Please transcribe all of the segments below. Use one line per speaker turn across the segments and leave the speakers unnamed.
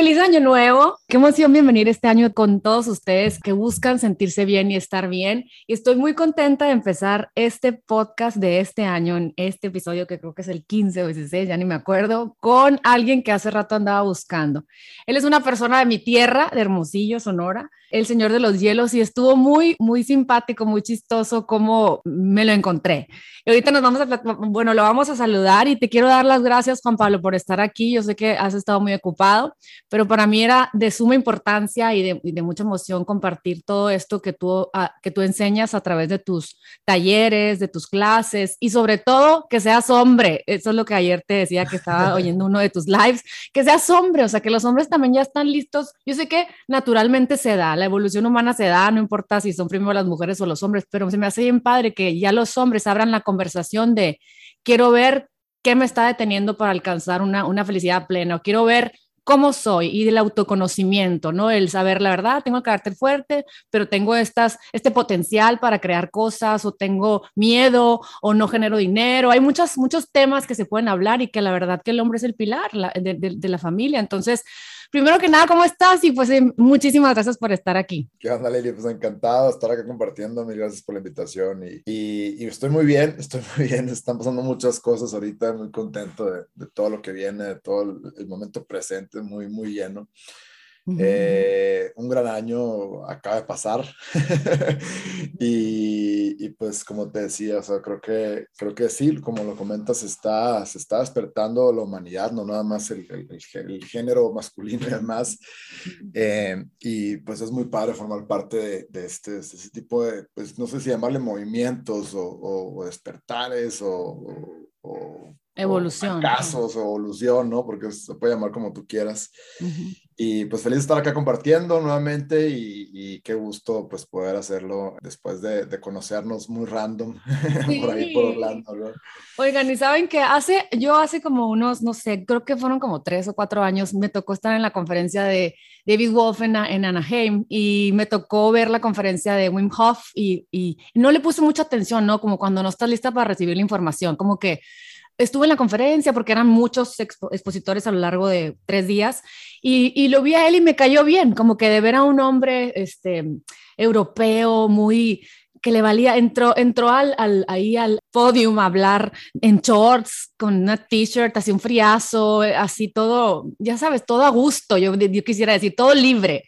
feliz año nuevo. Qué emoción bienvenir este año con todos ustedes que buscan sentirse bien y estar bien. Y estoy muy contenta de empezar este podcast de este año, en este episodio que creo que es el 15 o 16, ya ni me acuerdo, con alguien que hace rato andaba buscando. Él es una persona de mi tierra, de Hermosillo, Sonora, el señor de los hielos, y estuvo muy, muy simpático, muy chistoso como me lo encontré. Y ahorita nos vamos a, bueno, lo vamos a saludar y te quiero dar las gracias, Juan Pablo, por estar aquí. Yo sé que has estado muy ocupado, pero para mí era de suma importancia y de, mucha emoción compartir todo esto que tú, ah, que tú enseñas a través de tus talleres, de tus clases y sobre todo que seas hombre. Eso es lo que ayer te decía que estaba oyendo uno de tus lives, que seas hombre, o sea, que los hombres también ya están listos. Yo sé que naturalmente se da, la evolución humana se da, no importa si son primero las mujeres o los hombres, pero se me hace bien padre que ya los hombres abran la conversación de quiero ver qué me está deteniendo para alcanzar una, una felicidad plena, o quiero ver cómo soy y del autoconocimiento, ¿no? El saber la verdad, tengo el carácter fuerte, pero tengo estas, este potencial para crear cosas o tengo miedo o no genero dinero. Hay muchos, muchos temas que se pueden hablar y que la verdad que el hombre es el pilar de la familia. Entonces, primero que nada, ¿cómo estás? Y pues eh, muchísimas gracias por estar aquí.
¿Qué onda, Lili? Pues encantado de estar acá compartiendo. Mil gracias por la invitación. Y, estoy muy bien, estoy muy bien. Están pasando muchas cosas ahorita. Muy contento de, de todo lo que viene, de todo el, el momento presente, muy, muy lleno. Eh, un gran año acaba de pasar. Y, y, pues como te decía, o sea, creo que, creo que sí, como lo comentas, está, se está despertando la humanidad, no nada más el, el, el género masculino y demás. Eh, y pues es muy padre formar parte de, de este, ese tipo de, pues no sé si llamarle movimientos o, o, despertares o, o
Evolución.
casos, evolución, ¿no? Porque se puede llamar como tú quieras. Y pues feliz de estar acá compartiendo nuevamente y, qué gusto pues poder hacerlo después de, conocernos muy random por ahí por Orlando. ¿no?
Oigan, y saben que hace, yo hace como unos, no sé, creo que fueron como tres o cuatro años, me tocó estar en la conferencia de David Wolf en, en Anaheim y me tocó ver la conferencia de Wim Hof y, y no le puse mucha atención, ¿no? Como cuando no estás lista para recibir la información, como que estuve en la conferencia porque eran muchos expositores a lo largo de tres días y, lo vi a él y me cayó bien, como que de ver a un hombre este, europeo muy que le valía, entró, entró al, al, ahí al podium a hablar en shorts, con una t-shirt, así un friazo, así todo, ya sabes, todo a gusto, yo, yo quisiera decir, todo libre.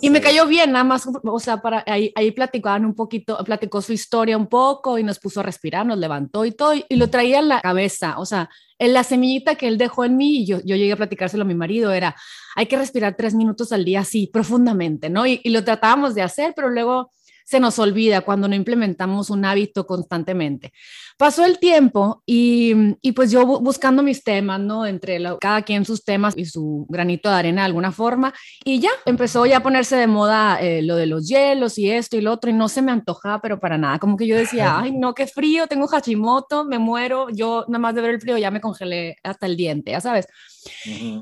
Y me cayó bien, nada más, o sea, para, ahí, ahí platicaban un poquito, platicó su historia un poco y nos puso a respirar, nos levantó y todo, y lo traía en la cabeza, o sea, en la semillita que él dejó en mí, y yo, yo llegué a platicárselo a mi marido, era, hay que respirar tres minutos al día así, profundamente, ¿no? Y, y lo tratábamos de hacer, pero luego se nos olvida cuando no implementamos un hábito constantemente. Pasó el tiempo y, y pues yo buscando mis temas, ¿no? Entre cada quien sus temas y su granito de arena de alguna forma. Y ya empezó ya a ponerse de moda eh, lo de los hielos y esto y lo otro y no se me antojaba, pero para nada. Como que yo decía, ay, no, qué frío, tengo Hashimoto, me muero. Yo nada más de ver el frío ya me congelé hasta el diente, ya sabes.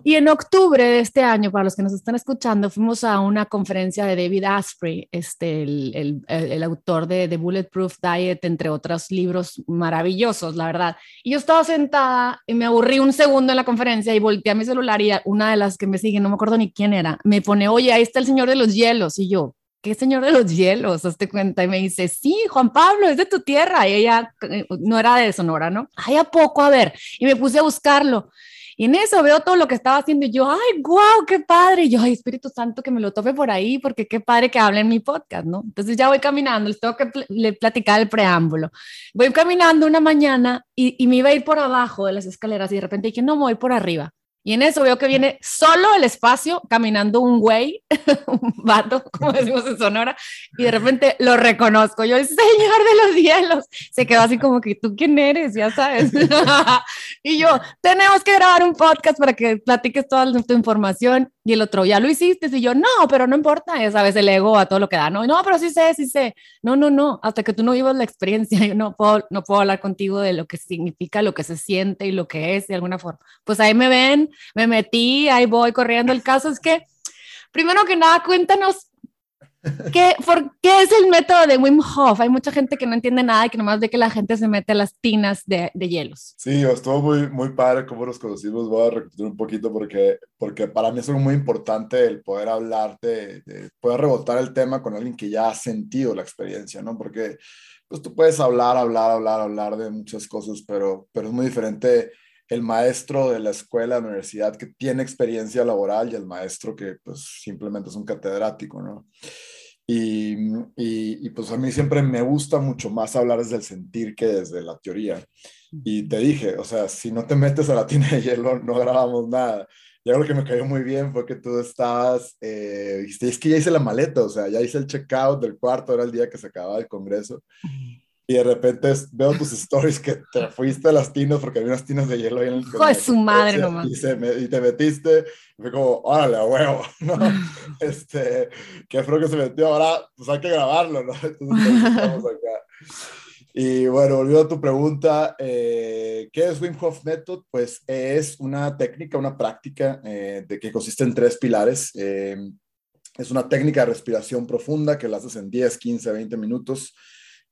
Y en octubre de este año, para los que nos están escuchando, fuimos a una conferencia de David Asprey, este, el, el, autor de The Bulletproof Diet, entre otros libros maravillosos, la verdad. Y yo estaba sentada y me aburrí un segundo en la conferencia y volteé a mi celular y una de las que me sigue, no me acuerdo ni quién era, me pone, oye, ahí está el señor de los hielos. Y yo, ¿qué señor de los hielos? Hazte cuenta. Y me dice, sí, Juan Pablo, es de tu tierra. Y ella eh, no era de Sonora, ¿no? Ay, ¿a poco? A ver. Y me puse a buscarlo. Y en eso veo todo lo que estaba haciendo y yo, ay, guau, qué padre. Y yo, ay, Espíritu Santo, que me lo tope por ahí, porque qué padre que hable en mi podcast, ¿no? Entonces ya voy caminando, les tengo que le platicar el preámbulo. Voy caminando una mañana y, y, me iba a ir por abajo de las escaleras y de repente dije, no, me voy por arriba. Y en eso veo que viene solo el espacio caminando un güey, un vato, como decimos en Sonora, y de repente lo reconozco. Yo, el señor de los hielos. Se quedó así como que tú quién eres, ya sabes. y yo, tenemos que grabar un podcast para que platiques toda tu información. Y el otro, ya lo hiciste. Y yo, no, pero no importa, ya sabes, el ego a todo lo que da. No, no, pero sí sé, sí sé. No, no, no, hasta que tú no vivas la experiencia, yo no puedo, no puedo hablar contigo de lo que significa, lo que se siente y lo que es de alguna forma. Pues ahí me ven me metí, ahí voy corriendo. El caso es que, primero que nada, cuéntanos ¿Qué, ¿Por qué es el método de Wim Hof? Hay mucha gente que no entiende nada y que nomás ve que la gente se mete a las tinas de, de hielos.
Sí, estuvo muy, muy padre cómo nos conocimos. Voy a repetir un poquito porque, porque para mí es muy importante el poder hablar, de, de, poder rebotar el tema con alguien que ya ha sentido la experiencia, ¿no? Porque pues tú puedes hablar, hablar, hablar, hablar de muchas cosas, pero, pero es muy diferente el maestro de la escuela, de la universidad que tiene experiencia laboral y el maestro que pues simplemente es un catedrático, ¿no? Y, y, pues a mí siempre me gusta mucho más hablar desde el sentir que desde la teoría. Y te dije, o sea, si no te metes a la tina de hielo, no grabamos nada. Y algo que me cayó muy bien fue que tú estabas, eh, dijiste, es que ya hice la maleta, o sea, ya hice el checkout del cuarto, era el día que se acababa el congreso y de repente veo tus stories que te fuiste a las tinas porque había unas tinas de hielo ahí en el
Hijo de su madre nomás.
Y, y, te metiste, y fue como, órale, a huevo, ¿no? este, qué fue que se metió, ahora pues hay que grabarlo, ¿no? Entonces, estamos acá. Y bueno, volviendo a tu pregunta, eh, ¿qué es Wim Hof Method? Pues es una técnica, una práctica eh, de que consiste en tres pilares. Eh, es una técnica de respiración profunda que la haces en 10, 15, 20 minutos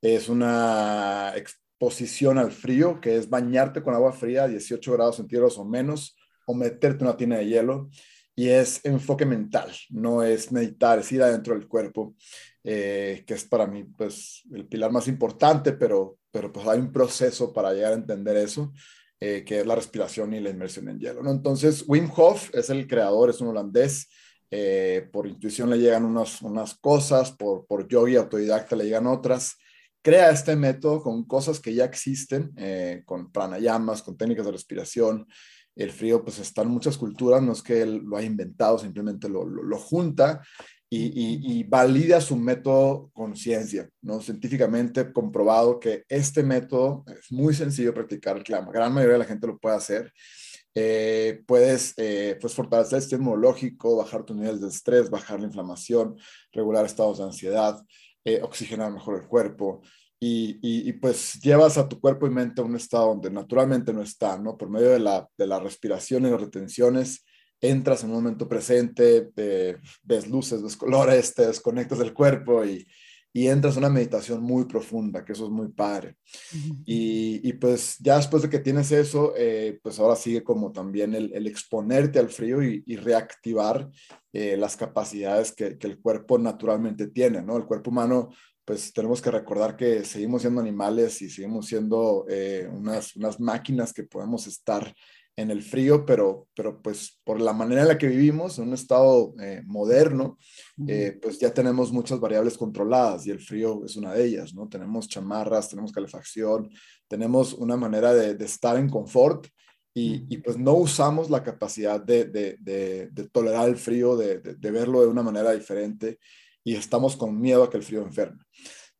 es una exposición al frío, que es bañarte con agua fría a 18 grados centígrados o menos, o meterte en una tina de hielo. Y es enfoque mental, no es meditar, es ir adentro del cuerpo, eh, que es para mí pues, el pilar más importante, pero, pero pues hay un proceso para llegar a entender eso. Eh, que es la respiración y la inmersión en hielo. Entonces, Wim Hof es el creador, es un holandés, eh, por intuición le llegan unas, unas cosas, por, por yogi autodidacta le llegan otras, crea este método con cosas que ya existen, eh, con pranayamas, con técnicas de respiración. El frío, pues está en muchas culturas, no es que él lo haya inventado, simplemente lo, lo, junta y, y, valida su método con ciencia, ¿no? Científicamente comprobado que este método es muy sencillo de practicar, la gran mayoría de la gente lo puede hacer. Eh, puedes eh, pues fortalecer el sistema inmunológico, bajar tus niveles de estrés, bajar la inflamación, regular estados de ansiedad, eh, oxigenar mejor el cuerpo y, y, pues llevas a tu cuerpo y mente a un estado donde naturalmente no está, ¿no? Por medio de la, de la respiración y las retenciones, entras en un momento presente, ves luces, ves colores, te desconectas del cuerpo y, y entras a una meditación muy profunda, que eso es muy padre. y, y, pues ya después de que tienes eso, eh, pues ahora sigue como también el, el exponerte al frío y, y reactivar eh, las capacidades que, que, el cuerpo naturalmente tiene, ¿no? El cuerpo humano, pues tenemos que recordar que seguimos siendo animales y seguimos siendo eh, unas, unas máquinas que podemos estar en el frío, pero, pero pues por la manera en la que vivimos, en un estado eh, moderno, eh, pues ya tenemos muchas variables controladas y el frío es una de ellas, ¿no? Tenemos chamarras, tenemos calefacción, tenemos una manera de, estar en confort y, y, pues no usamos la capacidad de, de, de tolerar el frío, de, verlo de una manera diferente y estamos con miedo a que el frío enferme.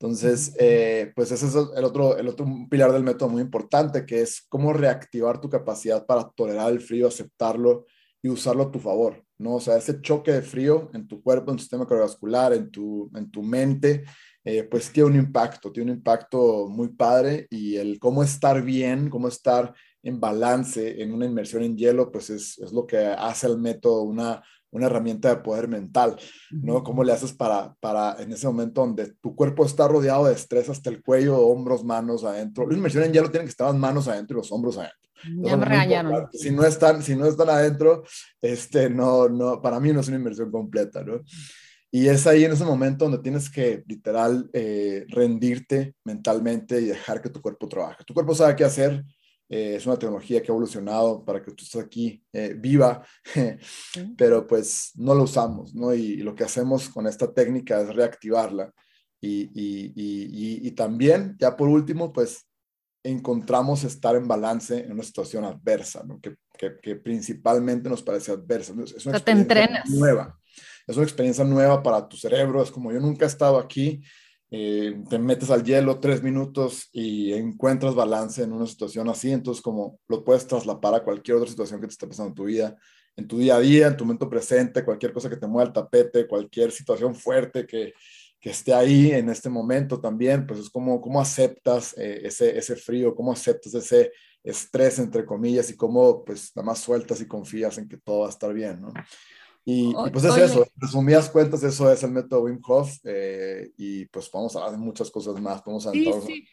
Entonces, eh, pues ese es el otro, el otro pilar del método muy importante, que es cómo reactivar tu capacidad para tolerar el frío, aceptarlo y usarlo a tu favor, ¿no? O sea, ese choque de frío en tu cuerpo, en tu sistema cardiovascular, en tu, en tu mente, eh, pues tiene un impacto, tiene un impacto muy padre y el cómo estar bien, cómo estar en balance en una inmersión en hielo, pues es, es lo que hace el método una, una herramienta de poder mental, ¿no? ¿Cómo le haces para, para en ese momento donde tu cuerpo está rodeado de estrés hasta el cuello, hombros, manos adentro? La inmersión en hielo tiene que estar las manos adentro y los hombros adentro.
Ya me regañaron.
Si no están, si no están adentro, este, no, no, para mí no es una inmersión completa, ¿no? Y es ahí en ese momento donde tienes que literal eh, rendirte mentalmente y dejar que tu cuerpo trabaje. Tu cuerpo sabe qué hacer, eh, es una tecnología que ha evolucionado para que tú estés aquí eh, viva, pero pues no lo usamos, ¿no? Y, lo que hacemos con esta técnica es reactivarla. Y, y, y, también, ya por último, pues encontramos estar en balance en una situación adversa, ¿no? que, que, principalmente nos parece adversa. Es una experiencia nueva. Es una experiencia nueva para tu cerebro. Es como yo nunca he estado aquí eh, te metes al hielo tres minutos y encuentras balance en una situación así, entonces como lo puedes traslapar a cualquier otra situación que te esté pasando en tu vida, en tu día a día, en tu momento presente, cualquier cosa que te mueva el tapete, cualquier situación fuerte que, que esté ahí en este momento también, pues es como cómo aceptas eh, ese, ese frío, cómo aceptas ese estrés, entre comillas, y cómo pues nada más sueltas y confías en que todo va a estar bien, ¿no? Y, pues es eso, resumidas cuentas, eso es el método Wim Hof eh, y pues vamos a hablar de muchas cosas más, vamos a
sí, sí.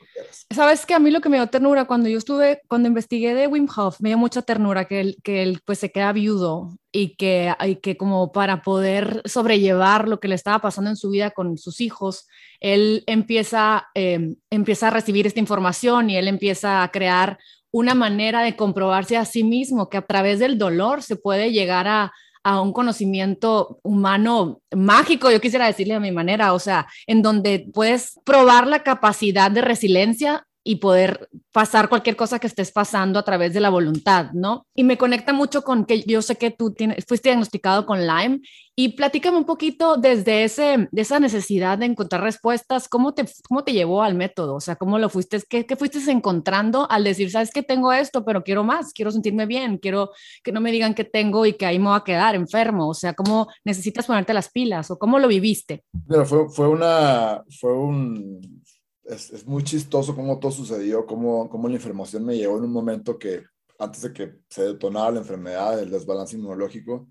Sabes que a mí lo que me dio ternura cuando yo estuve, cuando investigué de Wim Hof, me dio mucha ternura que él, que él pues se queda viudo y que, y que como para poder sobrellevar lo que le estaba pasando en su vida con sus hijos, él empieza, em, empieza a recibir esta información y él empieza a crear una manera de comprobarse a sí mismo que a través del dolor se puede llegar a a un conocimiento humano mágico, yo quisiera decirle a mi manera, o sea, en donde puedes probar la capacidad de resiliencia y poder pasar cualquier cosa que estés pasando a través de la voluntad, ¿no? Y me conecta mucho con que yo sé que tú tienes, fuiste diagnosticado con Lyme y platícame un poquito desde ese, de esa necesidad de encontrar respuestas, ¿cómo te, cómo te llevó al método? O sea, ¿cómo lo fuiste, qué, qué fuiste encontrando al decir, sabes que tengo esto, pero quiero más, quiero sentirme bien, quiero que no me digan que tengo y que ahí me voy a quedar enfermo? O sea, ¿cómo necesitas ponerte las pilas o cómo lo viviste?
Fue, fue una, fue un, es, es, muy chistoso cómo todo sucedió, cómo, cómo la información me llegó en un momento que antes de que se detonara la enfermedad, el desbalance inmunológico,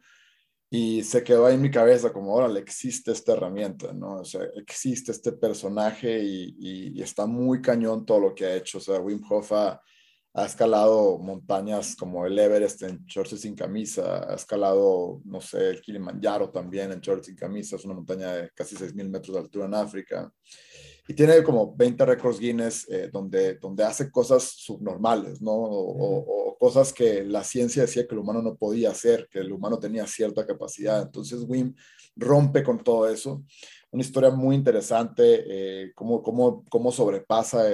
y se quedó ahí en mi cabeza como, órale, existe esta herramienta, ¿no? O sea, existe este personaje y, y, está muy cañón todo lo que ha hecho. O sea, Wim Hof ha, ha escalado montañas como el Everest en shorts sin camisa, ha escalado, no sé, el Kilimanjaro también en shorts sin camisa, es una montaña de casi 6.000 metros de altura en África y tiene como 20 récords Guinness eh, donde, donde hace cosas subnormales, ¿no? O, cosas que la ciencia decía que el humano no podía hacer, que el humano tenía cierta capacidad. Entonces Wim rompe con todo eso. Una historia muy interesante, eh, cómo, cómo, cómo, sobrepasa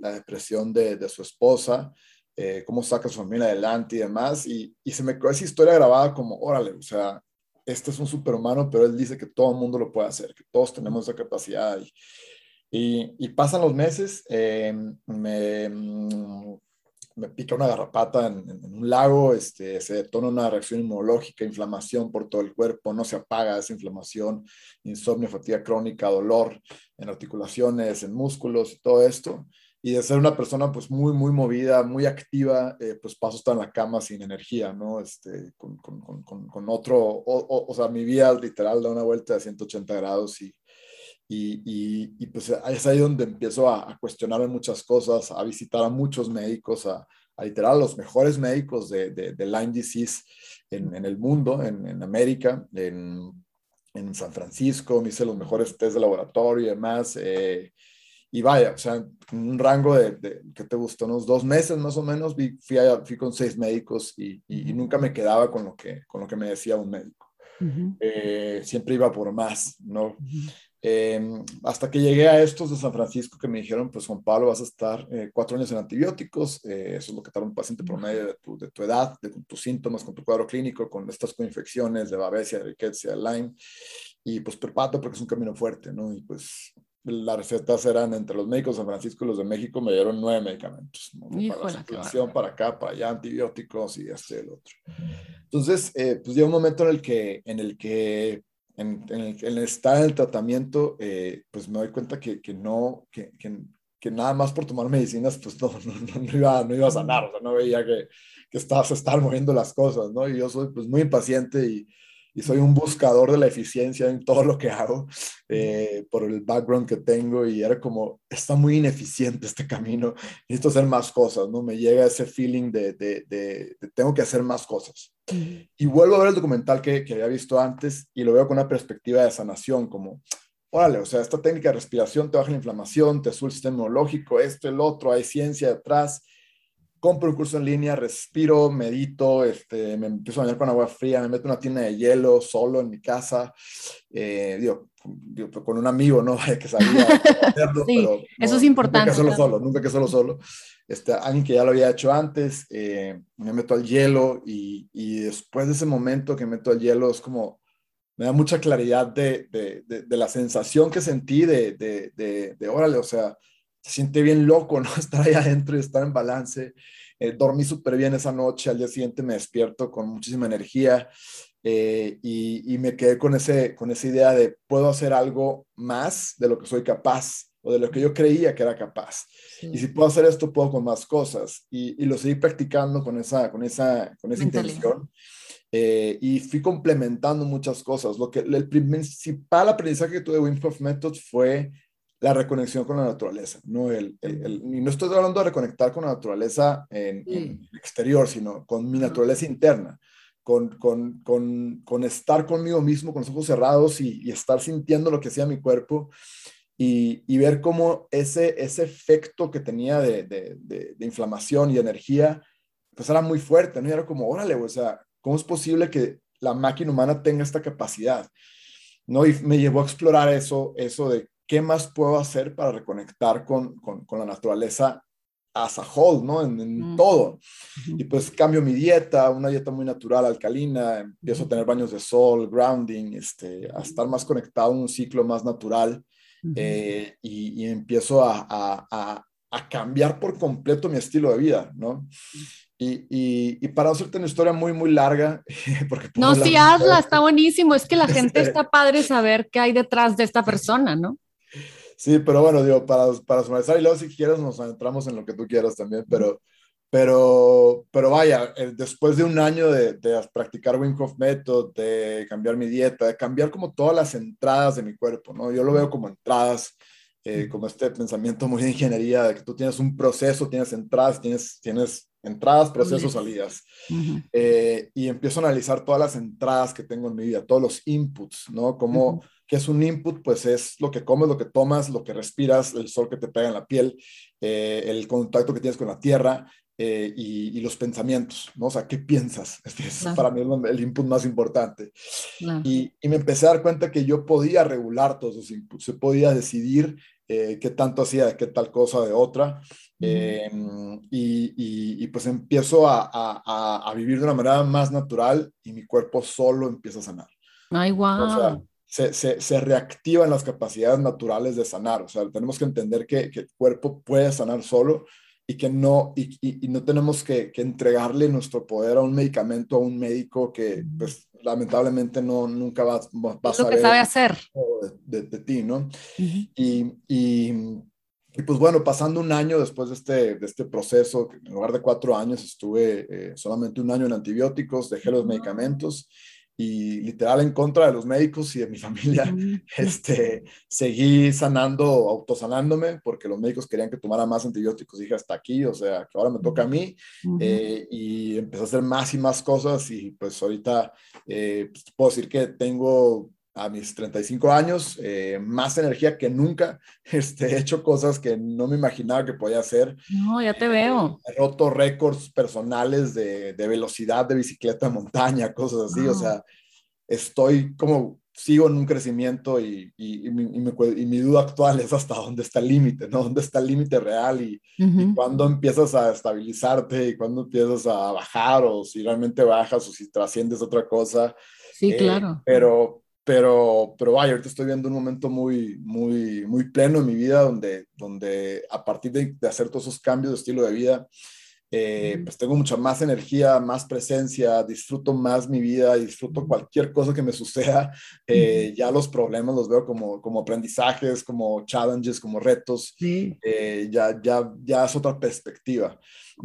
la depresión de, de su esposa, eh, cómo saca a su familia adelante y demás. Y, y se me quedó esa historia grabada como, órale, o sea, este es un superhumano, pero él dice que todo el mundo lo puede hacer, que todos tenemos esa capacidad. Y, y, pasan los meses, eh, me, mm, me, pica una garrapata en, un lago, este, se detona una reacción inmunológica, inflamación por todo el cuerpo, no se apaga esa inflamación, insomnio, fatiga crónica, dolor en articulaciones, en músculos y todo esto. Y de ser una persona pues muy, muy movida, muy activa, eh, pues paso a estar en la cama sin energía, ¿no? Este, con, con, con, con otro, o, o, sea, mi vida literal da una vuelta de 180 grados y, y, y, pues es ahí donde empiezo a, a, cuestionarme muchas cosas, a visitar a muchos médicos, a, a literal a los mejores médicos de, de, de Lyme disease en, en, el mundo, en, en América, en, en, San Francisco, me hice los mejores test de laboratorio y demás. Eh, y vaya, o sea, un rango de, de ¿qué te gustó? Unos dos meses más o menos, fui, fui con seis médicos y, y, nunca me quedaba con lo que, con lo que me decía un médico. Uh -huh. eh, siempre iba por más, ¿no? Uh -huh. Eh, hasta que llegué a estos de San Francisco que me dijeron, pues Juan Pablo, vas a estar eh, cuatro años en antibióticos, eh, eso es lo que tarda un paciente promedio de tu, de tu edad, de tus síntomas, con tu cuadro clínico, con estas coinfecciones de Babesia, de Rickettsia, de Lyme, y pues prepato porque es un camino fuerte, ¿no? Y pues las recetas eran entre los médicos de San Francisco y los de México, me dieron nueve medicamentos, ¿no? para la para acá, para allá, antibióticos y este el otro. Entonces, eh, pues llega un momento en el que, en el que en, el, en estar en el tratamiento, eh, pues me doy cuenta que, que no, que, que, que, nada más por tomar medicinas, pues no, no, no, iba, no iba a sanar, o sea, no veía que, que estaba, se estaban moviendo las cosas, ¿no? Y yo soy pues muy impaciente y, y soy un buscador de la eficiencia en todo lo que hago eh, por el background que tengo y era como, está muy ineficiente este camino, necesito hacer más cosas, ¿no? Me llega ese feeling de, de, de, de tengo que hacer más cosas. Y vuelvo a ver el documental que, que, había visto antes y lo veo con una perspectiva de sanación, como, órale, o sea, esta técnica de respiración te baja la inflamación, te sube el sistema inmunológico, esto, el otro, hay ciencia detrás. Compro un curso en línea, respiro, medito, este, me empiezo a bañar con agua fría, me meto en una tienda de hielo solo en mi casa, eh, digo, digo, con un amigo, ¿no? que sabía hacerlo,
sí, pero eso es importante.
Nunca que solo solo, nunca que solo solo este, alguien que ya lo había hecho antes, eh, me meto al hielo y, y, después de ese momento que meto al hielo es como, me da mucha claridad de, de, de, de la sensación que sentí de, de, órale, o sea, se siente bien loco, ¿no? Estar ahí adentro y estar en balance. Eh, dormí súper bien esa noche, al día siguiente me despierto con muchísima energía eh, y, y, me quedé con, ese, con esa idea de puedo hacer algo más de lo que soy capaz o de lo que yo creía que era capaz. Sí. Y si puedo hacer esto, puedo con más cosas. Y, y, lo seguí practicando con esa, con esa, con esa intención. eh, y fui complementando muchas cosas. Lo que, el principal aprendizaje que tuve de Wim Hof Method fue la reconexión con la naturaleza, ¿no? El, y no estoy hablando de reconectar con la naturaleza en, en exterior, sino con mi naturaleza interna con, con, estar conmigo mismo, con los ojos cerrados y, estar sintiendo lo que hacía mi cuerpo y, ver cómo ese, ese efecto que tenía de, inflamación y energía, pues era muy fuerte, ¿no? Y era como, órale, o sea, ¿cómo es posible que la máquina humana tenga esta capacidad? ¿No? Y me llevó a explorar eso, eso de qué más puedo hacer para reconectar con, con la naturaleza as a whole, ¿no? En, todo. Y pues cambio mi dieta, una dieta muy natural, alcalina, empiezo a tener baños de sol, grounding, este, a estar más conectado a un ciclo más natural eh, y, empiezo a, a, a, cambiar por completo mi estilo de vida, ¿no? Y, y, para hacerte una historia muy, muy larga,
porque... No, sí, hazla, está buenísimo, es que la gente está padre saber qué hay detrás de esta persona, ¿no?
Sí, pero bueno, digo, para, para sumarizar y luego si quieres nos adentramos en lo que tú quieras también, pero, pero, pero vaya, eh, después de un año de, de, practicar Wim Hof Method, de cambiar mi dieta, de cambiar como todas las entradas de mi cuerpo, ¿no? Yo lo veo como entradas, eh, como este pensamiento muy de ingeniería, de que tú tienes un proceso, tienes entradas, tienes, tienes entradas, procesos, salidas. Eh, y empiezo a analizar todas las entradas que tengo en mi vida, todos los inputs, ¿no? Como que es un input, pues es lo que comes, lo que tomas, lo que respiras, el sol que te pega en la piel, eh, el contacto que tienes con la tierra eh, y, los pensamientos, ¿no? O sea, ¿qué piensas? Este es para mí el input más importante. Y, me empecé a dar cuenta que yo podía regular todos esos inputs, se podía decidir eh, qué tanto hacía de qué tal cosa de otra. Em, y, pues empiezo a, a, a, vivir de una manera más natural y mi cuerpo solo empieza a sanar.
Ay, wow
se, se, reactivan las capacidades naturales de sanar. O sea, tenemos que entender que, el cuerpo puede sanar solo y que no, y, no tenemos que, entregarle nuestro poder a un medicamento, a un médico que, pues, lamentablemente no, nunca va, a
saber. Lo que sabe hacer.
De, ti, ¿no? y, y, pues bueno, pasando un año después de este, de este proceso, en lugar de cuatro años, estuve eh, solamente un año en antibióticos, dejé los medicamentos y literal en contra de los médicos y de mi familia, este, seguí sanando, autosanándome, porque los médicos querían que tomara más antibióticos. Dije, hasta aquí, o sea, que ahora me toca a mí. Eh, y empecé a hacer más y más cosas y pues ahorita eh, pues, puedo decir que tengo a mis 35 años eh, más energía que nunca. Este, he hecho cosas que no me imaginaba que podía hacer.
No, ya te veo.
He roto récords personales de, de, velocidad de bicicleta montaña, cosas así. O sea, estoy como, sigo en un crecimiento y, y, mi, y, mi, duda actual es hasta dónde está el límite, ¿no? ¿Dónde está el límite real y, uh cuándo empiezas a estabilizarte y cuándo empiezas a bajar o si realmente bajas o si trasciendes otra cosa.
Sí, claro.
Eh, pero, pero, pero vaya, ahorita estoy viendo un momento muy, muy, muy pleno en mi vida donde, donde a partir de, de hacer todos esos cambios de estilo de vida, eh, pues tengo mucha más energía, más presencia, disfruto más mi vida, disfruto cualquier cosa que me suceda. Eh, ya los problemas los veo como, como aprendizajes, como challenges, como retos. Eh, ya, ya, ya es otra perspectiva.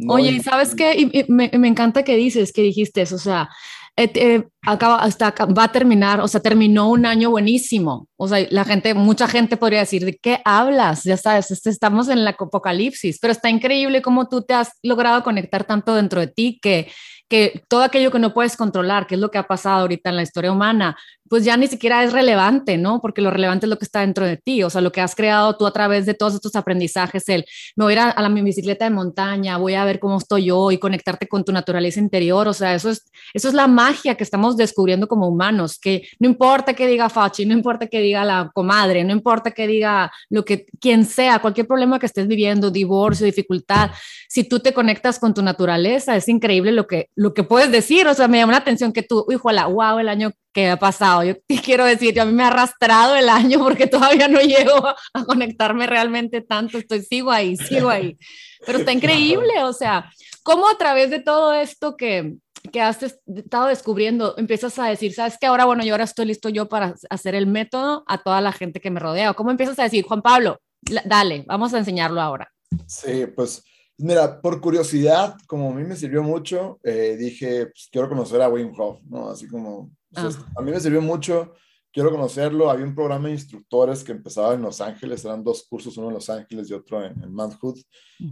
Oye, y sabes qué? me, me, encanta que dices, que dijiste eso, o sea, eh, acaba, hasta va a terminar, o sea, terminó un año buenísimo. O sea, la gente, mucha gente podría decir, ¿de qué hablas? Ya sabes, este, estamos en la apocalipsis, pero está increíble cómo tú te has logrado conectar tanto dentro de ti que que todo aquello que no puedes controlar, que es lo que ha pasado ahorita en la historia humana, pues ya ni siquiera es relevante, ¿no? Porque lo relevante es lo que está dentro de ti, o sea, lo que has creado tú a través de todos estos aprendizajes, el me voy a ir a, la mi bicicleta de montaña, voy a ver cómo estoy yo y conectarte con tu naturaleza interior, o sea, eso es, eso es la magia que estamos descubriendo como humanos, que no importa que diga Fachi, no importa que diga la comadre, no importa que diga lo que, quien sea, cualquier problema que estés viviendo, divorcio, dificultad, si tú te conectas con tu naturaleza, es increíble lo que, lo que puedes decir, o sea, me llama la atención que tú, híjola, wow, el año que ha pasado, yo te quiero decir, a mí me ha arrastrado el año porque todavía no llego a conectarme realmente tanto, estoy, sigo ahí, sigo ahí, pero está increíble, o sea, cómo a través de todo esto que, que has estado descubriendo, empiezas a decir, sabes que ahora, bueno, yo ahora estoy listo yo para hacer el método a toda la gente que me rodea, cómo empiezas a decir, Juan Pablo, dale, vamos a enseñarlo ahora.
Sí, pues Mira, por curiosidad, como a mí me sirvió mucho, eh, dije, pues, quiero conocer a Wim Hof, ¿no? Así como, pues, a mí me sirvió mucho, quiero conocerlo. Había un programa de instructores que empezaba en Los Ángeles, eran dos cursos, uno en Los Ángeles y otro en, en Manhood,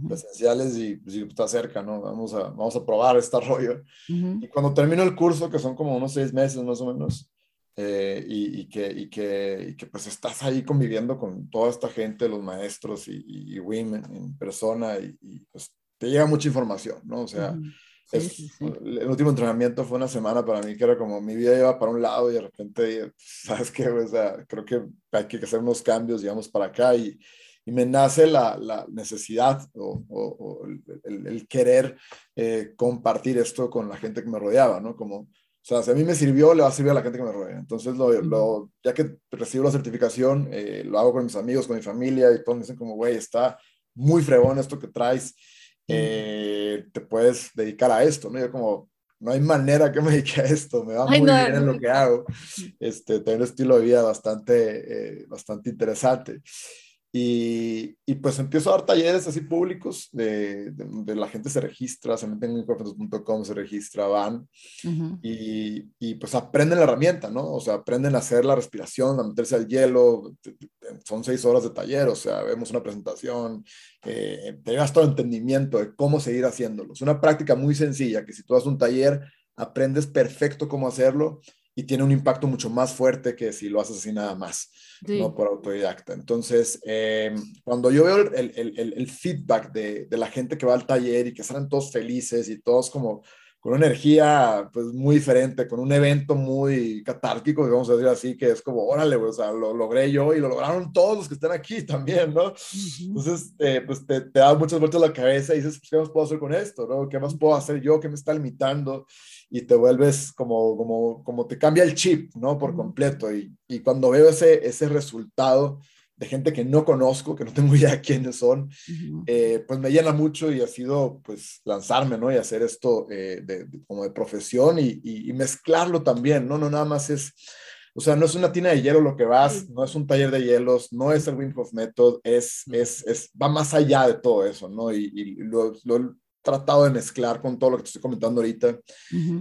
presenciales, y pues, está cerca, ¿no? Vamos a, vamos a probar este rollo. Y cuando termino el curso, que son como unos seis meses más o menos, eh, y, que, y, que, y, que, pues estás ahí conviviendo con toda esta gente, los maestros y, y Wim en, persona y, pues te llega mucha información, ¿no? O sea, el último entrenamiento fue una semana para mí que era como mi vida iba para un lado y de repente, ¿sabes qué? O sea, creo que hay que hacer unos cambios, digamos, para acá y, y me nace la, la necesidad o, o, el, el, querer eh, compartir esto con la gente que me rodeaba, ¿no? Como o sea, si a mí me sirvió, le va a servir a la gente que me rodea. Entonces, lo, lo, ya que recibo la certificación, eh, lo hago con mis amigos, con mi familia, y todos me dicen como, güey, está muy fregón esto que traes, eh, te puedes dedicar a esto, ¿no? Yo como, no hay manera que me dedique a esto, me va muy bien en lo que hago. Este, tengo un estilo de vida bastante, eh, bastante interesante. Y, y, pues empiezo a dar talleres así públicos, de, de, la gente se registra, se meten en corfetos.com, se registra, van y, y, pues aprenden la herramienta, ¿no? O sea, aprenden a hacer la respiración, a meterse al hielo, son seis horas de taller, o sea, vemos una presentación, eh, te llevas todo el entendimiento de cómo seguir haciéndolo. Es una práctica muy sencilla, que si tú haces un taller, aprendes perfecto cómo hacerlo y tiene un impacto mucho más fuerte que si lo haces así nada más, no por autodidacta. Entonces, eh, cuando yo veo el, el, el feedback de, de, la gente que va al taller y que salen todos felices y todos como con una energía pues muy diferente, con un evento muy catárquico, vamos a decir así, que es como, órale, o sea, lo logré yo y lo lograron todos los que están aquí también, ¿no? Entonces, eh, pues te, te, da muchas vueltas la cabeza y dices, pues, ¿qué más puedo hacer con esto, no? ¿Qué más puedo hacer yo? ¿Qué me está limitando? Y te vuelves como, como, como te cambia el chip, ¿no? Por completo. Y, y cuando veo ese, ese resultado, de gente que no conozco, que no tengo idea quiénes son, eh, pues me llena mucho y ha sido pues lanzarme, ¿no? Y hacer esto eh, de, como de profesión y, y, mezclarlo también, ¿no? No nada más es, o sea, no es una tina de hielo lo que vas, no es un taller de hielos, no es el Wim Hof Method, es, es, es va más allá de todo eso, ¿no? Y, y lo, lo, tratado de mezclar con todo lo que te estoy comentando ahorita.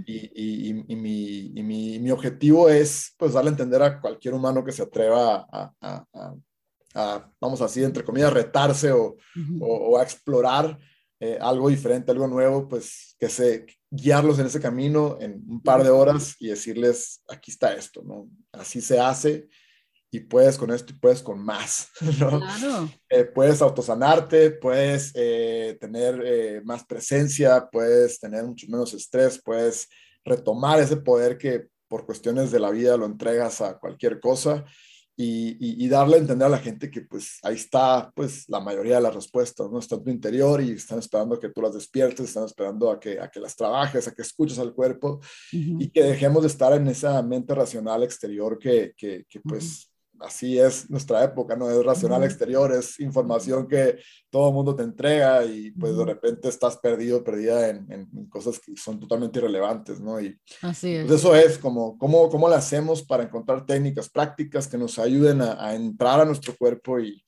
Y, y, mi, mi, mi, objetivo es pues darle a entender a cualquier humano que se atreva a, a, a a, vamos así, entre comillas, retarse o, o, a explorar eh, algo diferente, algo nuevo, pues que se guiarlos en ese camino en un par de horas y decirles, aquí está esto, ¿no? Así se hace y puedes con esto y puedes con más, ¿no? Claro. Eh, puedes autosanarte, puedes eh, tener más presencia, puedes tener mucho menos estrés, puedes retomar ese poder que por cuestiones de la vida lo entregas a cualquier cosa y, darle a entender a la gente que pues ahí está pues la mayoría de las respuestas, ¿no? Está en tu interior y están esperando a que tú las despiertes, están esperando a que, a que las trabajes, a que escuches al cuerpo y que dejemos de estar en esa mente racional exterior que, que, que pues así es nuestra época, ¿no? Es racional exterior, es información que todo el mundo te entrega y pues de repente estás perdido, perdida en, en cosas que son totalmente irrelevantes, ¿no? Y
así es.
Pues eso es como, ¿cómo, cómo lo hacemos para encontrar técnicas prácticas que nos ayuden a, a entrar a nuestro cuerpo y,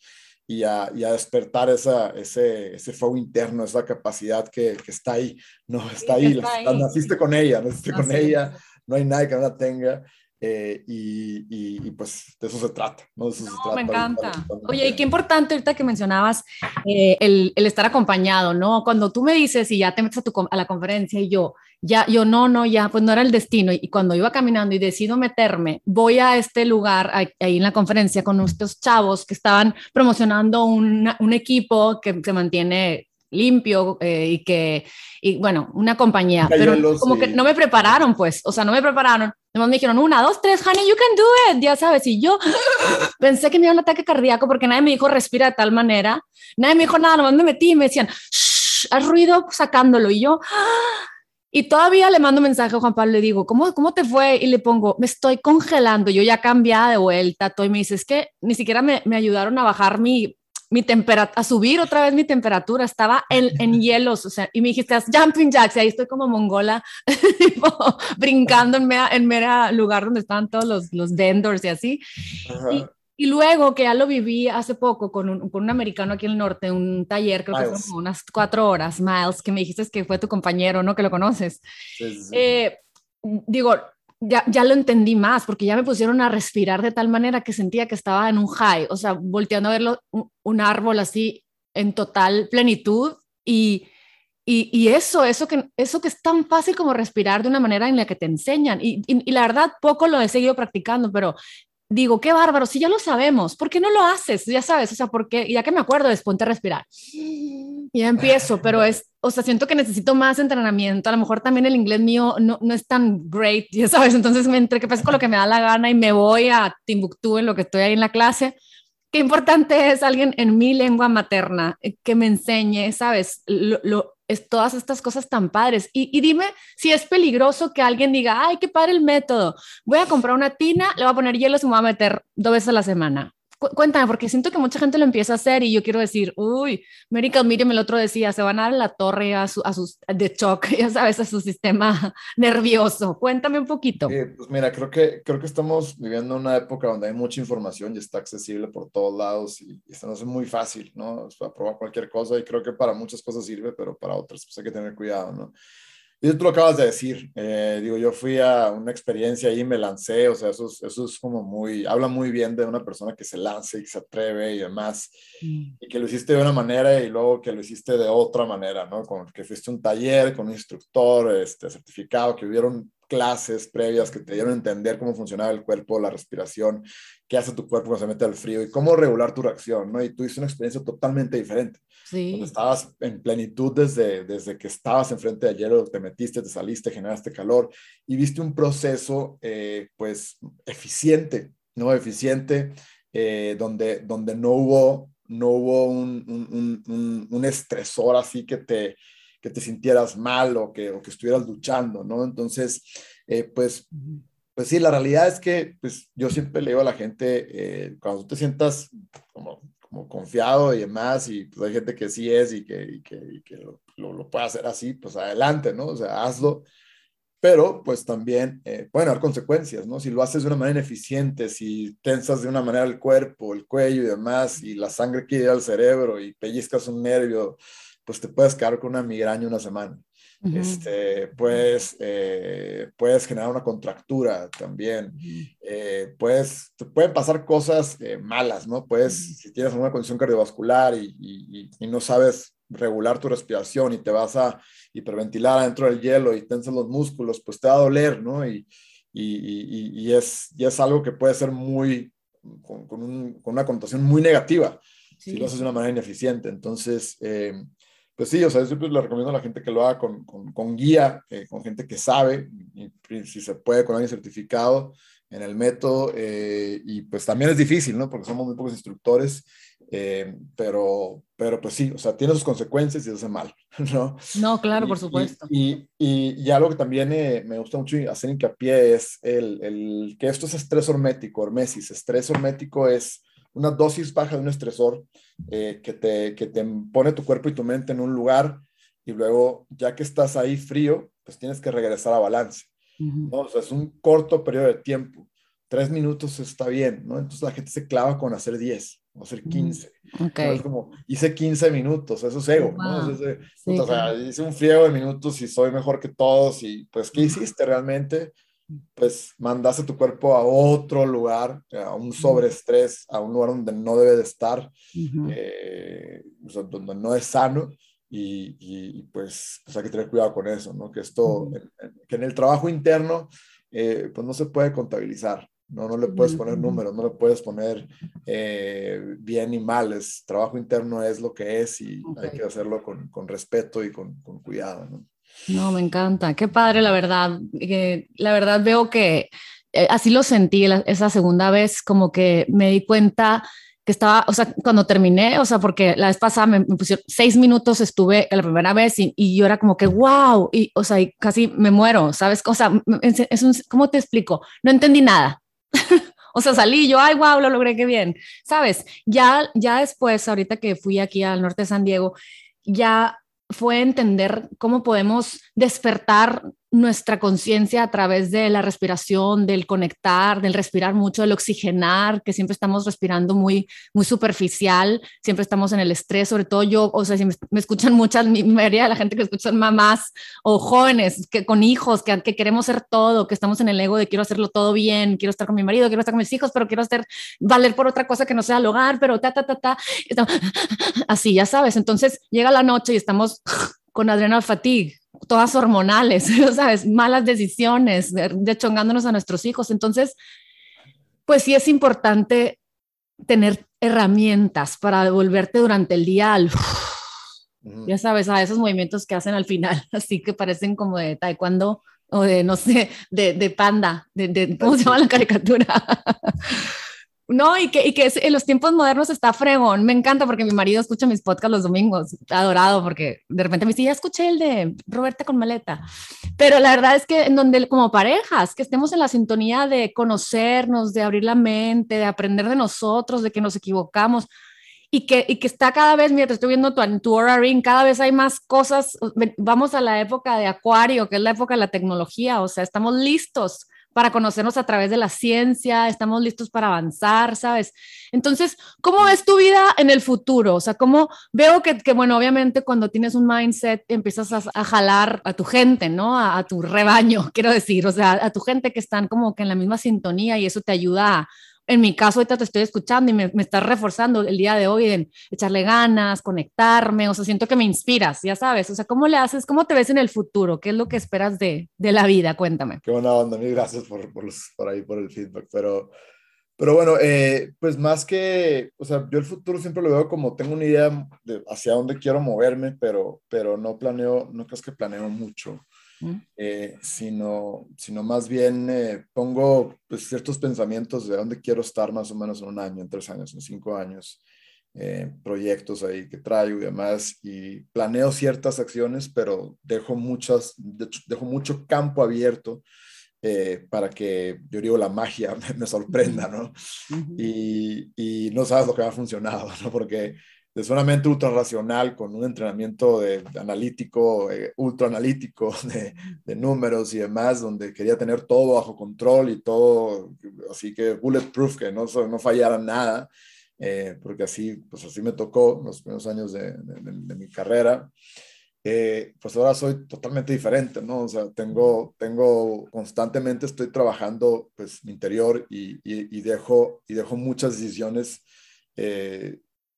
y, a, y a, despertar esa, ese, ese fuego interno, esa capacidad que, que está ahí, ¿no? Está ahí, está ahí. naciste con ella, naciste con ella, no hay nadie que no la tenga eh, y, y, pues de eso se trata, ¿no? De eso
no,
se trata
me encanta. Oye, y qué importante ahorita que mencionabas eh, el, el, estar acompañado, ¿no? Cuando tú me dices y ya te metes a, tu, a la conferencia y yo, ya, yo no, no, ya, pues no era el destino. Y, cuando iba caminando y decido meterme, voy a este lugar ahí, ahí en la conferencia con estos chavos que estaban promocionando una, un equipo que se mantiene limpio eh, y que, y bueno, una compañía, pero como que no me prepararon, pues, o sea, no me prepararon. Nomás me dijeron, una, dos, tres, honey, you can do it, ya sabes. Y yo pensé que me dio un ataque cardíaco porque nadie me dijo respira de tal manera. Nadie me dijo nada, nomás me metí y me decían, shh, haz ruido sacándolo. Y yo, y todavía le mando mensaje a Juan Pablo, le digo, ¿cómo, ¿cómo te fue? Y le pongo, me estoy congelando, yo ya cambiada de vuelta, todo, y me dice, es que ni siquiera me, me ayudaron a bajar mi mi temperatura, a subir otra vez mi temperatura, estaba en, en hielos, o sea, y me dijiste, jumping jacks, y ahí estoy como mongola, brincando en mera, en mera lugar donde estaban todos los, los vendors y así. Y, Y luego que ya lo viví hace poco con un, con un americano aquí en el norte, un taller, creo que fueron unas cuatro horas, Miles, que me dijiste que fue tu compañero, ¿no? Que lo conoces. Eh, digo, ya, ya, lo entendí más, porque ya me pusieron a respirar de tal manera que sentía que estaba en un high, o sea, volteando a verlo, un, árbol así en total plenitud y, y, eso, eso que, eso que es tan fácil como respirar de una manera en la que te enseñan. Y, y, y, la verdad, poco lo he seguido practicando, pero digo, qué bárbaro, si ya lo sabemos, ¿por qué no lo haces? Ya sabes, o sea, porque ya que me acuerdo, después de respirar. Y ya empiezo, pero es, o sea, siento que necesito más entrenamiento. A lo mejor también el inglés mío no, no es tan great, ya sabes, entonces me entre que con lo que me da la gana y me voy a Timbuktu en lo que estoy ahí en la clase. Qué importante es alguien en mi lengua materna eh, que me enseñe, ¿sabes? Lo, lo, es todas estas cosas tan padres. Y, dime si es peligroso que alguien diga, ay, qué padre el método. Voy a comprar una tina, le voy a poner hielo y me voy a meter dos veces a la semana cuéntame, porque siento que mucha gente lo empieza a hacer y yo quiero decir, uy, Medical Medium el otro decía, se van a dar la torre a, su, a sus, de shock, ya sabes, a su sistema nervioso. Cuéntame un poquito.
pues mira, creo que, creo que estamos viviendo una época donde hay mucha información y está accesible por todos lados y, y esto no es muy fácil, ¿no? Es para probar cualquier cosa y creo que para muchas cosas sirve, pero para otras pues hay que tener cuidado, ¿no? Y tú lo acabas de decir, eh, digo, yo fui a una experiencia y me lancé, o sea, eso es, eso es como muy, habla muy bien de una persona que se lance y se atreve y demás, mm. y que lo hiciste de una manera y luego que lo hiciste de otra manera, ¿no? Con que fuiste un taller con un instructor este, certificado, que hubieron clases previas que te dieron a entender cómo funcionaba el cuerpo, la respiración, qué hace tu cuerpo cuando se mete al frío y cómo regular tu reacción, ¿no? Y tú hiciste una experiencia totalmente diferente. Sí. Donde estabas en plenitud desde, desde que estabas enfrente de hielo, te metiste, te saliste, generaste calor y viste un proceso, eh, pues, eficiente, ¿no? Eficiente, eh, donde, donde no hubo, no hubo un, un, un, un estresor así que te, que te sintieras mal o que, o que estuvieras luchando, ¿no? Entonces, eh, pues, pues sí, la realidad es que pues, yo siempre le digo a la gente, eh, cuando tú te sientas como, como confiado y demás, y pues hay gente que sí es y que, y que, y que lo, lo, puede hacer así, pues adelante, ¿no? O sea, hazlo. Pero pues también eh, pueden haber consecuencias, ¿no? Si lo haces de una manera ineficiente, si tensas de una manera el cuerpo, el cuello y demás, y la sangre quiere ir al cerebro y pellizcas un nervio, pues te puedes quedar con una migraña una semana. este, puedes, eh, puedes generar una contractura también. eh, puedes, te pueden pasar cosas eh, malas, ¿no? Puedes, si tienes alguna condición cardiovascular y, y, y, no sabes regular tu respiración y te vas a hiperventilar adentro del hielo y tensas los músculos, pues te va a doler, ¿no? Y, y es, es, algo que puede ser muy, con, con, un, con una connotación muy negativa. Sí. si lo haces de una manera ineficiente. Entonces, eh, pues sí, o sea, yo siempre le recomiendo a la gente que lo haga con, con, con guía, eh, con gente que sabe, y, si se puede, con alguien certificado en el método. Eh, y pues también es difícil, ¿no? Porque somos muy pocos instructores, eh, pero, pero pues sí, o sea, tiene sus consecuencias y se hace mal, ¿no?
No, claro, y, por supuesto.
Y, y, y, algo que también eh, me gusta mucho hacer hincapié es el, el, que esto es estrés hormético, hormesis. Estrés hormético es una dosis baja de un estresor eh, que, te, que te pone tu cuerpo y tu mente en un lugar y luego, ya que estás ahí frío, pues tienes que regresar a balance. Uh -huh. ¿no? O sea, es un corto periodo de tiempo. Tres minutos está bien, ¿no? Entonces la gente se clava con hacer 10 o hacer 15.
Okay.
¿no? Es como, hice 15 minutos, eso es ego, wow. ¿no? Es ese, sí, o sea, hice un friego de minutos y soy mejor que todos y pues, ¿qué hiciste realmente? Pues mandaste tu cuerpo a otro lugar, a un sobreestrés, a un lugar donde no debe de estar, uh -huh. eh, o sea, donde no es sano. Y, y, pues, pues, hay que tener cuidado con eso, ¿no? Que esto, uh -huh. en, que en el trabajo interno, eh, pues no se puede contabilizar, ¿no? No le puedes poner números, no le puedes poner eh, bien y mal, es, trabajo interno es lo que es y okay. hay que hacerlo con, con respeto y con, con cuidado, ¿no?
No, me encanta. Qué padre, la verdad. Eh, la verdad veo que eh, así lo sentí esa segunda vez, como que me di cuenta que estaba, o sea, cuando terminé, o sea, porque la vez pasada me, me pusieron seis minutos, estuve la primera vez y, y, yo era como que, wow, y, o sea, y casi me muero, ¿sabes? O sea, es, es un, ¿cómo te explico? No entendí nada. o sea, salí yo, ay, wow, lo logré, qué bien, ¿sabes? Ya, ya después, ahorita que fui aquí al norte de San Diego, ya fue entender cómo podemos despertar nuestra conciencia a través de la respiración, del conectar, del respirar mucho, del oxigenar, que siempre estamos respirando muy, muy superficial, siempre estamos en el estrés, sobre todo yo, o sea, si me, escuchan muchas, mi mayoría de la gente que escuchan mamás o jóvenes que con hijos, que, que queremos ser todo, que estamos en el ego de quiero hacerlo todo bien, quiero estar con mi marido, quiero estar con mis hijos, pero quiero hacer valer por otra cosa que no sea el hogar, pero ta, ta, ta, ta, así, ya sabes. Entonces llega la noche y estamos con adrenal fatigue todas hormonales, ¿sabes? Malas decisiones, dechongándonos a nuestros hijos. Entonces, pues sí es importante tener herramientas para devolverte durante el día al, ya sabes, a esos movimientos que hacen al final, así que parecen como de taekwondo o de, no sé, de, de panda, de, de, ¿cómo se llama la caricatura? No, y que, y que en los tiempos modernos está fregón. Me encanta porque mi marido escucha mis podcasts los domingos. Adorado porque de repente me dice, ya escuché el de Roberta con maleta. Pero la verdad es que en donde como parejas, que estemos en la sintonía de conocernos, de abrir la mente, de aprender de nosotros, de que nos equivocamos. Y que, y que está cada vez, mira, te estoy viendo tu, tu Aura Ring, cada vez hay más cosas. Vamos a la época de Acuario, que es la época de la tecnología. O sea, estamos listos para conocernos a través de la ciencia, estamos listos para avanzar, ¿sabes? Entonces, ¿cómo ves tu vida en el futuro? O sea, ¿cómo veo que, bueno, obviamente cuando tienes un mindset empiezas a, jalar a tu gente, ¿no? A, a, tu rebaño, quiero decir, o sea, a tu gente que están como que en la misma sintonía y eso te ayuda a en mi caso, ahorita te estoy escuchando y me, me estás reforzando el día de hoy en echarle ganas, conectarme, o sea, siento que me inspiras, ya sabes, o sea, ¿cómo le haces? ¿Cómo te ves en el futuro? ¿Qué es lo que esperas de, de la vida? Cuéntame.
Qué buena onda, mil gracias por, por, por ahí, por el feedback, pero, pero bueno, eh, pues más que, o sea, yo el futuro siempre lo veo como tengo una idea de hacia dónde quiero moverme, pero, pero no planeo, no creo que planeo mucho. Eh, sino, sino más bien eh, pongo pues, ciertos pensamientos de dónde quiero estar más o menos en un año, en tres años, en cinco años, eh, proyectos ahí que traigo y demás, y planeo ciertas acciones, pero dejo, muchas, dejo mucho campo abierto para que, yo digo, la magia me, sorprenda, ¿no? y, y, no sabes lo que ha funcionado, ¿no? Porque de solamente ultra racional con un entrenamiento de, analítico, eh, ultra analítico de, de, números y demás, donde quería tener todo bajo control y todo, así que bulletproof, que no, no fallara nada, eh, porque así, pues así me tocó los primeros años de, de mi carrera. Eh, pues ahora soy totalmente diferente, ¿no? O sea, tengo, tengo constantemente estoy trabajando pues mi interior y, y, y dejo, y dejo muchas decisiones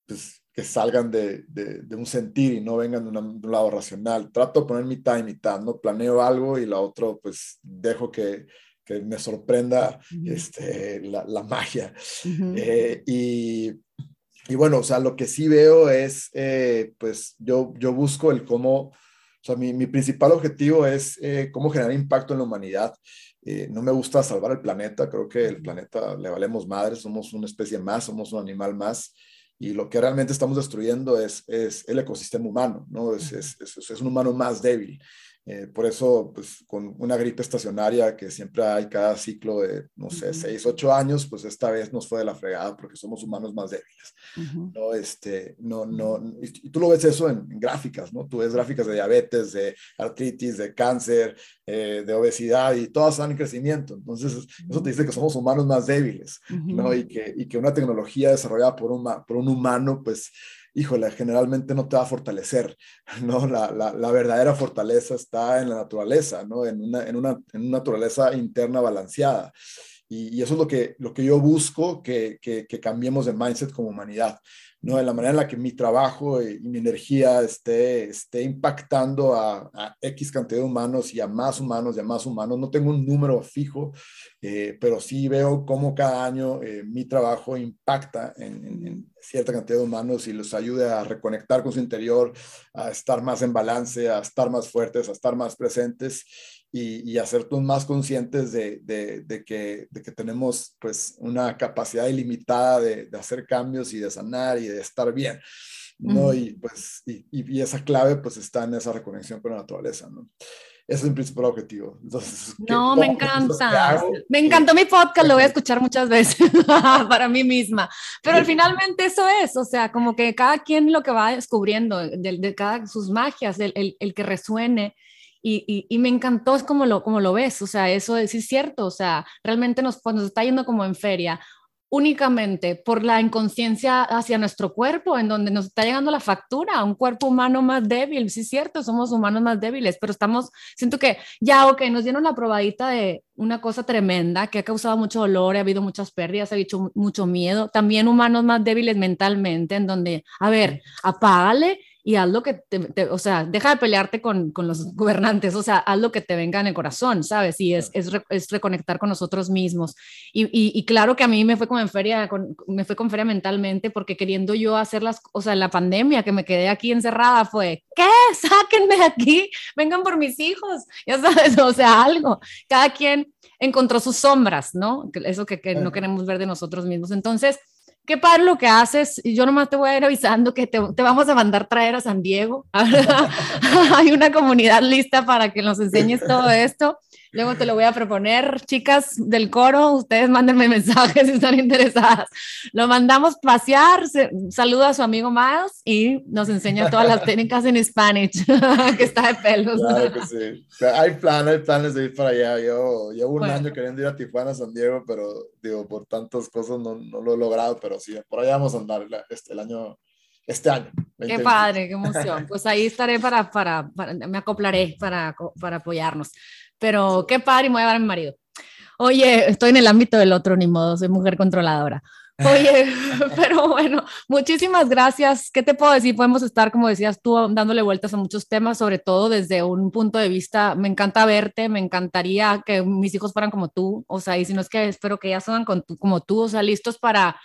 pues que salgan de, de, un sentir y no vengan de, un lado racional. Trato de poner mitad y mitad, ¿no? Planeo algo y la otra, pues dejo que, que me sorprenda este, la, la magia. Eh, y, y, bueno, o sea, lo que sí veo es, eh, pues yo, yo busco el cómo, o sea, mi, mi principal objetivo es eh, cómo generar impacto en la humanidad. no me gusta salvar el planeta, creo que el planeta le valemos madre, somos una especie más, somos un animal más y lo que realmente estamos destruyendo es, es el ecosistema humano, ¿no? Es, es, es, un humano más débil. Eh, por eso, pues con una gripe estacionaria que siempre hay cada ciclo de, no sé, seis, ocho años, pues esta vez nos fue de la fregada porque somos humanos más débiles. No, este, no, no, y, tú lo ves eso en, gráficas, ¿no? Tú ves gráficas de diabetes, de artritis, de cáncer, eh, de obesidad y todas están en crecimiento. Entonces, eso te dice que somos humanos más débiles, ¿no? Y que, y que una tecnología desarrollada por un, por un humano, pues híjole, generalmente no te va a fortalecer, ¿no? La, la, la verdadera fortaleza está en la naturaleza, ¿no? En una, en una, en una naturaleza interna balanceada. Y, y, eso es lo que, lo que yo busco, que, que, que cambiemos de mindset como humanidad. ¿no? En la manera en la que mi trabajo y, mi energía esté, esté impactando a, X cantidad de humanos y a más humanos y a más humanos. No tengo un número fijo, eh, pero sí veo cómo cada año eh, mi trabajo impacta en, en, cierta cantidad de humanos y los ayuda a reconectar con su interior, a estar más en balance, a estar más fuertes, a estar más presentes y, y hacernos más conscientes de, de, que, de, que, tenemos pues una capacidad ilimitada de, hacer cambios y de sanar y de estar bien. ¿no? Y pues, y, y, esa clave pues está en esa reconexión con la naturaleza, ¿no? Ese es mi principal objetivo. Entonces,
no, me encanta. Me encantó mi podcast, lo voy a escuchar muchas veces para mí misma. Pero finalmente eso es, o sea, como que cada quien lo que va descubriendo, de, de cada sus magias, el, el, el que resuene y, y, me encantó es como lo, como lo ves, o sea, eso es, es cierto, o sea, realmente nos, cuando se está yendo como en feria, únicamente por la inconsciencia hacia nuestro cuerpo, en donde nos está llegando la factura, un cuerpo humano más débil, sí es cierto, somos humanos más débiles, pero estamos, siento que ya, ok, nos dieron la probadita de una cosa tremenda que ha causado mucho dolor, ha habido muchas pérdidas, ha habido mucho miedo, también humanos más débiles mentalmente, en donde, a ver, apágale y haz lo que te, o sea, deja de pelearte con, con, los gobernantes, o sea, haz lo que te venga en el corazón, ¿sabes? Y es, es, es reconectar con nosotros mismos. Y, y, claro que a mí me fue como en feria, con, me fue con feria mentalmente, porque queriendo yo hacer las, o sea, la pandemia que me quedé aquí encerrada fue, ¿qué? Sáquenme de aquí, vengan por mis hijos, ya sabes, o sea, algo. Cada quien encontró sus sombras, ¿no? Eso que, que no queremos ver de nosotros mismos. Entonces, qué padre lo que haces. Yo nomás te voy a ir avisando que te, te vamos a mandar traer a San Diego. Hay una comunidad lista para que nos enseñes todo esto. Luego te lo voy a proponer, chicas del coro, ustedes mándenme mensajes si están interesadas. Lo mandamos pasear, saluda a su amigo Miles y nos enseña todas las técnicas en Spanish, que está de pelos.
Claro que sí. hay planes, hay planes de ir para allá. Yo llevo un año queriendo ir a Tijuana, San Diego, pero digo, por tantas cosas no, no lo he logrado, pero sí, por allá vamos a andar este, el año este año.
Qué padre, qué emoción. Pues ahí estaré para, para, para me acoplaré para, para apoyarnos. Pero qué padre, y me voy a dar a mi marido. Oye, estoy en el ámbito del otro, ni modo, soy mujer controladora. Oye, pero bueno, muchísimas gracias. ¿Qué te puedo decir? Podemos estar, como decías tú, dándole vueltas a muchos temas, sobre todo desde un punto de vista, me encanta verte, me encantaría que mis hijos fueran como tú, o sea, y si no es que espero que ya sean como tú, o sea, listos para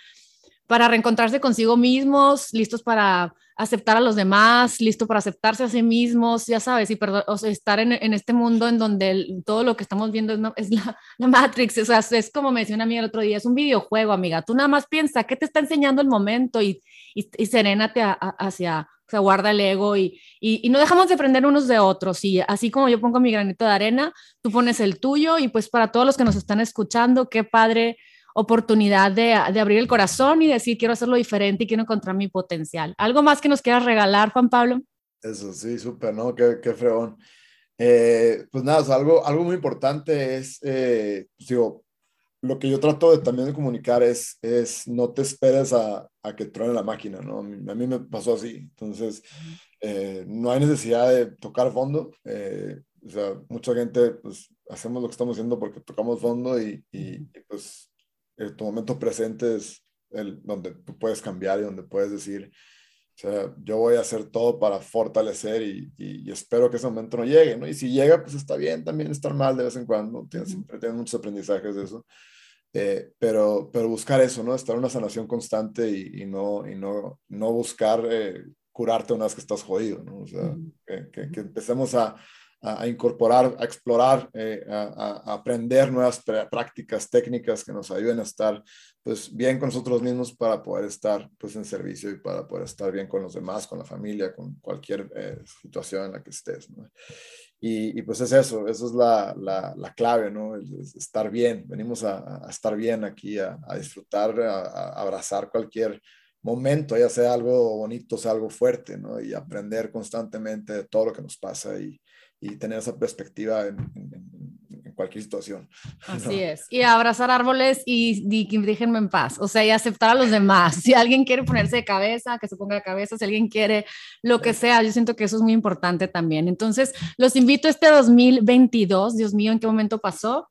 para reencontrarse consigo mismos, listos para aceptar a los demás, listos para aceptarse a sí mismos, ya sabes, y o sea, estar en, en, este mundo en donde todo lo que estamos viendo es, es la, Matrix, o sea, es como me decía una amiga el otro día, es un videojuego, amiga, tú nada más piensa qué te está enseñando el momento y, y, y serénate hacia, o sea, guarda el ego y, y, no dejamos de aprender unos de otros. Y así como yo pongo mi granito de arena, tú pones el tuyo y pues para todos los que nos están escuchando, qué padre oportunidad de, de, abrir el corazón y decir, quiero hacerlo diferente y quiero encontrar mi potencial. ¿Algo más que nos quieras regalar, Juan Pablo?
Eso sí, súper, ¿no? Qué, qué fregón. Eh, pues nada, algo, algo muy importante es, eh, pues digo, lo que yo trato de, también de comunicar es, es no te esperes a, a que truene la máquina, ¿no? A mí, a mí me pasó así. Entonces, eh, no hay necesidad de tocar fondo. o sea, mucha gente, pues, hacemos lo que estamos haciendo porque tocamos fondo y, y, y pues tu momento presente es el donde tú puedes cambiar y donde puedes decir, o sea, yo voy a hacer todo para fortalecer y, y, espero que ese momento no llegue, ¿no? Y si llega, pues está bien también estar mal de vez en cuando, tienes, siempre tienes muchos aprendizajes de eso, eh, pero, pero buscar eso, ¿no? Estar en una sanación constante y, y no, y no, no buscar eh, curarte una vez que estás jodido, ¿no? O sea, que, que, que empecemos a, a, incorporar, a explorar, eh, a, aprender nuevas prácticas, técnicas que nos ayuden a estar pues bien con nosotros mismos para poder estar pues en servicio y para poder estar bien con los demás, con la familia, con cualquier eh, situación en la que estés. Y, pues es eso, eso es la, la, la clave, ¿no? estar bien, venimos a, a estar bien aquí, a, disfrutar, a, abrazar cualquier momento, ya sea algo bonito, sea algo fuerte, ¿no? Y aprender constantemente de todo lo que nos pasa y, y tener esa perspectiva en, cualquier situación.
Así es. Y abrazar árboles y, y, déjenme en paz. O sea, y aceptar a los demás. Si alguien quiere ponerse de cabeza, que se ponga de cabeza. Si alguien quiere lo que sea, yo siento que eso es muy importante también. Entonces, los invito a este 2022. Dios mío, ¿en qué momento pasó?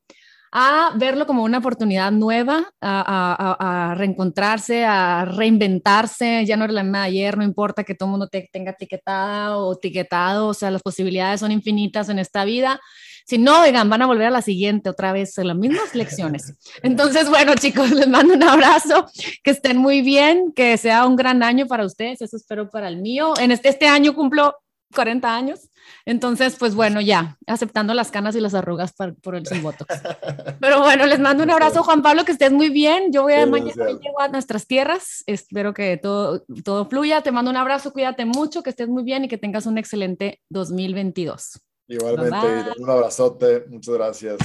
A verlo como una oportunidad nueva, a, reencontrarse, a reinventarse. Ya no eres la misma de ayer, no importa que todo el mundo te tenga etiquetada o etiquetado, o sea, las posibilidades son infinitas en esta vida. Si no, oigan, van a volver a la siguiente otra vez, las mismas lecciones. Entonces, bueno, chicos, les mando un abrazo, que estén muy bien, que sea un gran año para ustedes, eso espero para el mío. En este, este año cumplo 40 años. Entonces, pues bueno, ya, aceptando las canas y las arrugas por, el sin botox. Pero bueno, les mando un abrazo, Juan Pablo, que estés muy bien. Yo voy a mañana llego a nuestras tierras. Espero que todo, todo fluya. Te mando un abrazo, cuídate mucho, que estés muy bien y que tengas un excelente 2022.
Igualmente, un abrazote. Muchas gracias.